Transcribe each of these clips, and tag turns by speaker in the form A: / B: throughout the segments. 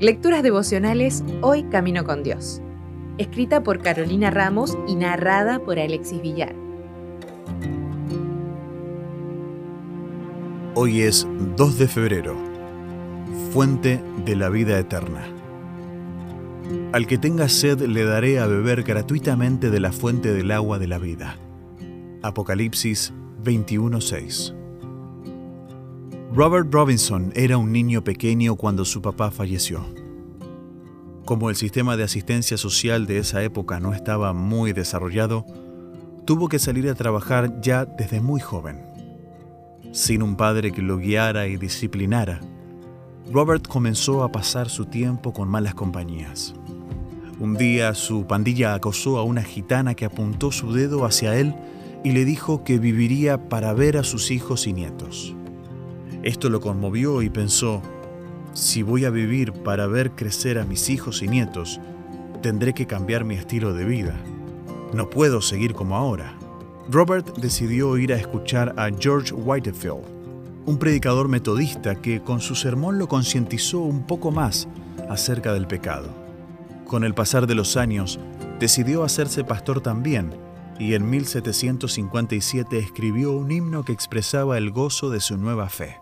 A: Lecturas devocionales Hoy Camino con Dios. Escrita por Carolina Ramos y narrada por Alexis Villar.
B: Hoy es 2 de febrero, fuente de la vida eterna. Al que tenga sed le daré a beber gratuitamente de la fuente del agua de la vida. Apocalipsis 21:6 Robert Robinson era un niño pequeño cuando su papá falleció. Como el sistema de asistencia social de esa época no estaba muy desarrollado, tuvo que salir a trabajar ya desde muy joven. Sin un padre que lo guiara y disciplinara, Robert comenzó a pasar su tiempo con malas compañías. Un día su pandilla acosó a una gitana que apuntó su dedo hacia él y le dijo que viviría para ver a sus hijos y nietos. Esto lo conmovió y pensó, si voy a vivir para ver crecer a mis hijos y nietos, tendré que cambiar mi estilo de vida. No puedo seguir como ahora. Robert decidió ir a escuchar a George Whitefield, un predicador metodista que con su sermón lo concientizó un poco más acerca del pecado. Con el pasar de los años, decidió hacerse pastor también y en 1757 escribió un himno que expresaba el gozo de su nueva fe.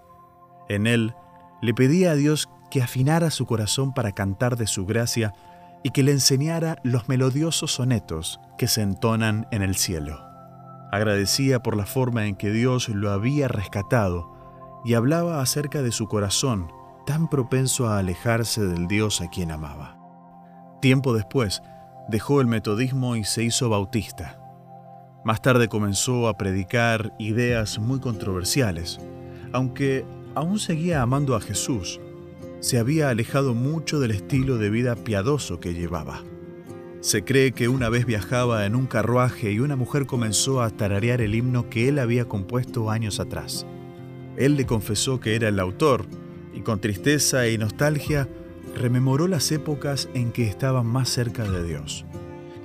B: En él le pedía a Dios que afinara su corazón para cantar de su gracia y que le enseñara los melodiosos sonetos que se entonan en el cielo. Agradecía por la forma en que Dios lo había rescatado y hablaba acerca de su corazón tan propenso a alejarse del Dios a quien amaba. Tiempo después, dejó el metodismo y se hizo bautista. Más tarde comenzó a predicar ideas muy controversiales, aunque aún seguía amando a Jesús, se había alejado mucho del estilo de vida piadoso que llevaba. Se cree que una vez viajaba en un carruaje y una mujer comenzó a tararear el himno que él había compuesto años atrás. Él le confesó que era el autor y con tristeza y nostalgia rememoró las épocas en que estaba más cerca de Dios.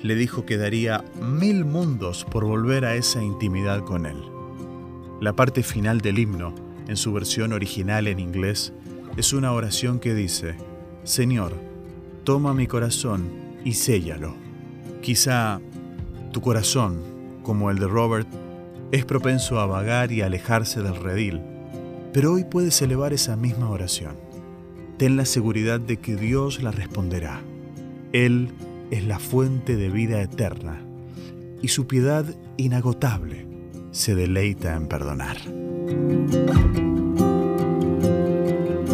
B: Le dijo que daría mil mundos por volver a esa intimidad con él. La parte final del himno en su versión original en inglés, es una oración que dice, Señor, toma mi corazón y séllalo. Quizá tu corazón, como el de Robert, es propenso a vagar y alejarse del redil, pero hoy puedes elevar esa misma oración. Ten la seguridad de que Dios la responderá. Él es la fuente de vida eterna y su piedad inagotable se deleita en perdonar.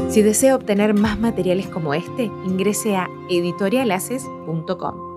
A: Si desea obtener más materiales como este, ingrese a editorialaces.com.